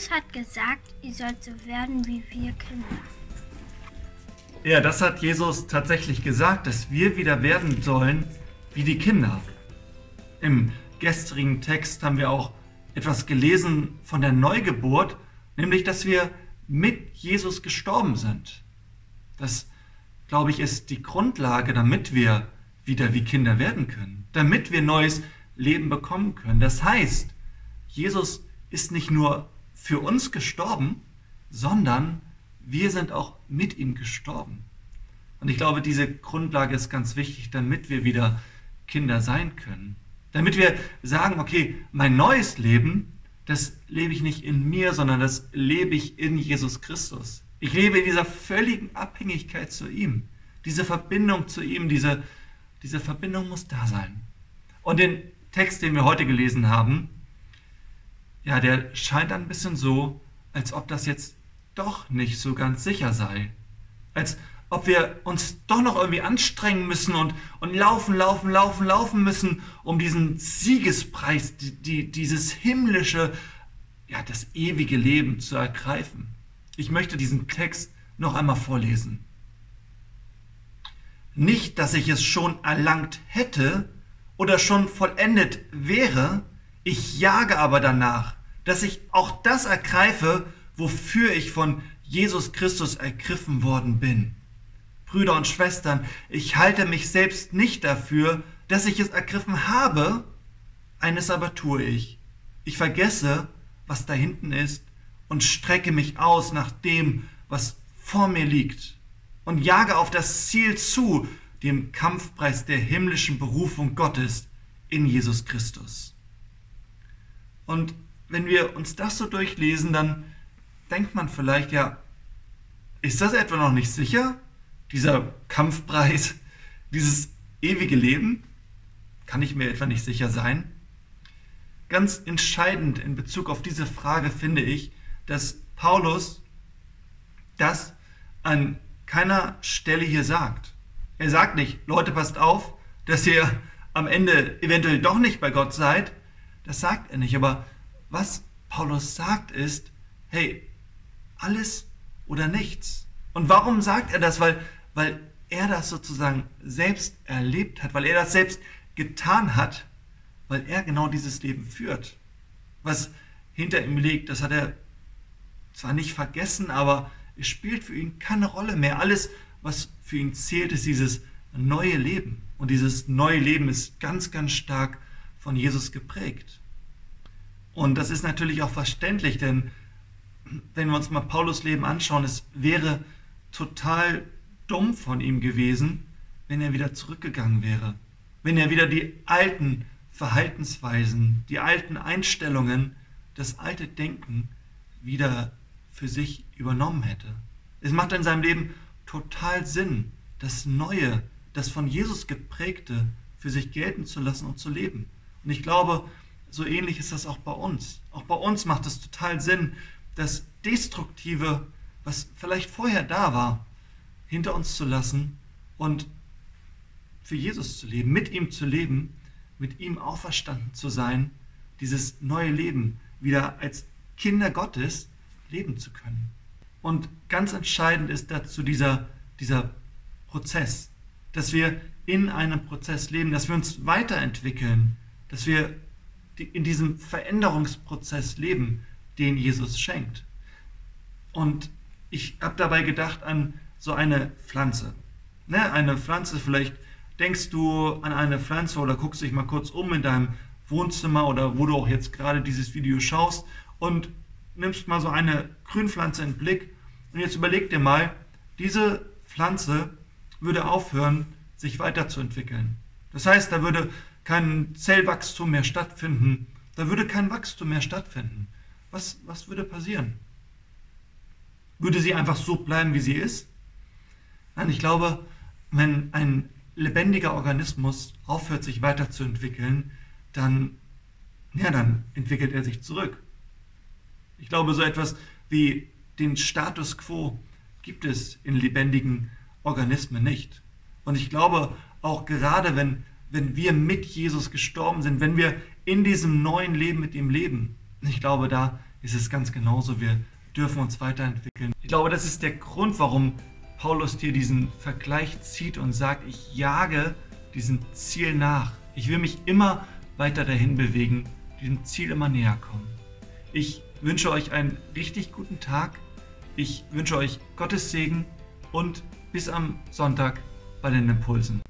Jesus hat gesagt, ihr sollt so werden wie wir Kinder. Ja, das hat Jesus tatsächlich gesagt, dass wir wieder werden sollen wie die Kinder. Im gestrigen Text haben wir auch etwas gelesen von der Neugeburt, nämlich dass wir mit Jesus gestorben sind. Das, glaube ich, ist die Grundlage, damit wir wieder wie Kinder werden können, damit wir neues Leben bekommen können. Das heißt, Jesus ist nicht nur für uns gestorben, sondern wir sind auch mit ihm gestorben. Und ich glaube, diese Grundlage ist ganz wichtig, damit wir wieder Kinder sein können. Damit wir sagen, okay, mein neues Leben, das lebe ich nicht in mir, sondern das lebe ich in Jesus Christus. Ich lebe in dieser völligen Abhängigkeit zu ihm. Diese Verbindung zu ihm, diese, diese Verbindung muss da sein. Und den Text, den wir heute gelesen haben, ja, der scheint ein bisschen so, als ob das jetzt doch nicht so ganz sicher sei. Als ob wir uns doch noch irgendwie anstrengen müssen und, und laufen, laufen, laufen, laufen müssen, um diesen Siegespreis, die, die, dieses himmlische, ja, das ewige Leben zu ergreifen. Ich möchte diesen Text noch einmal vorlesen. Nicht, dass ich es schon erlangt hätte oder schon vollendet wäre, ich jage aber danach, dass ich auch das ergreife, wofür ich von Jesus Christus ergriffen worden bin. Brüder und Schwestern, ich halte mich selbst nicht dafür, dass ich es ergriffen habe, eines aber tue ich. Ich vergesse, was da hinten ist und strecke mich aus nach dem, was vor mir liegt und jage auf das Ziel zu, dem Kampfpreis der himmlischen Berufung Gottes in Jesus Christus. Und wenn wir uns das so durchlesen, dann denkt man vielleicht, ja, ist das etwa noch nicht sicher? Dieser Kampfpreis, dieses ewige Leben? Kann ich mir etwa nicht sicher sein? Ganz entscheidend in Bezug auf diese Frage finde ich, dass Paulus das an keiner Stelle hier sagt. Er sagt nicht, Leute, passt auf, dass ihr am Ende eventuell doch nicht bei Gott seid. Das sagt er nicht. Aber was Paulus sagt ist, hey, alles oder nichts. Und warum sagt er das? Weil, weil er das sozusagen selbst erlebt hat, weil er das selbst getan hat, weil er genau dieses Leben führt. Was hinter ihm liegt, das hat er zwar nicht vergessen, aber es spielt für ihn keine Rolle mehr. Alles, was für ihn zählt, ist dieses neue Leben. Und dieses neue Leben ist ganz, ganz stark von Jesus geprägt. Und das ist natürlich auch verständlich, denn wenn wir uns mal Paulus Leben anschauen, es wäre total dumm von ihm gewesen, wenn er wieder zurückgegangen wäre. Wenn er wieder die alten Verhaltensweisen, die alten Einstellungen, das alte Denken wieder für sich übernommen hätte. Es macht in seinem Leben total Sinn, das Neue, das von Jesus geprägte für sich gelten zu lassen und zu leben. Und ich glaube, so ähnlich ist das auch bei uns. Auch bei uns macht es total Sinn, das Destruktive, was vielleicht vorher da war, hinter uns zu lassen und für Jesus zu leben, mit ihm zu leben, mit ihm auferstanden zu sein, dieses neue Leben wieder als Kinder Gottes leben zu können. Und ganz entscheidend ist dazu dieser, dieser Prozess, dass wir in einem Prozess leben, dass wir uns weiterentwickeln, dass wir in diesem Veränderungsprozess leben, den Jesus schenkt. Und ich habe dabei gedacht an so eine Pflanze. Ne, eine Pflanze, vielleicht denkst du an eine Pflanze oder guckst dich mal kurz um in deinem Wohnzimmer oder wo du auch jetzt gerade dieses Video schaust und nimmst mal so eine Grünpflanze in den Blick und jetzt überleg dir mal, diese Pflanze würde aufhören, sich weiterzuentwickeln. Das heißt, da würde kein Zellwachstum mehr stattfinden, da würde kein Wachstum mehr stattfinden. Was, was würde passieren? Würde sie einfach so bleiben, wie sie ist? Nein, ich glaube, wenn ein lebendiger Organismus aufhört, sich weiterzuentwickeln, dann, ja, dann entwickelt er sich zurück. Ich glaube, so etwas wie den Status quo gibt es in lebendigen Organismen nicht. Und ich glaube, auch gerade wenn wenn wir mit Jesus gestorben sind, wenn wir in diesem neuen Leben mit ihm leben. Ich glaube, da ist es ganz genauso. Wir dürfen uns weiterentwickeln. Ich glaube, das ist der Grund, warum Paulus dir diesen Vergleich zieht und sagt, ich jage diesem Ziel nach. Ich will mich immer weiter dahin bewegen, diesem Ziel immer näher kommen. Ich wünsche euch einen richtig guten Tag. Ich wünsche euch Gottes Segen und bis am Sonntag bei den Impulsen.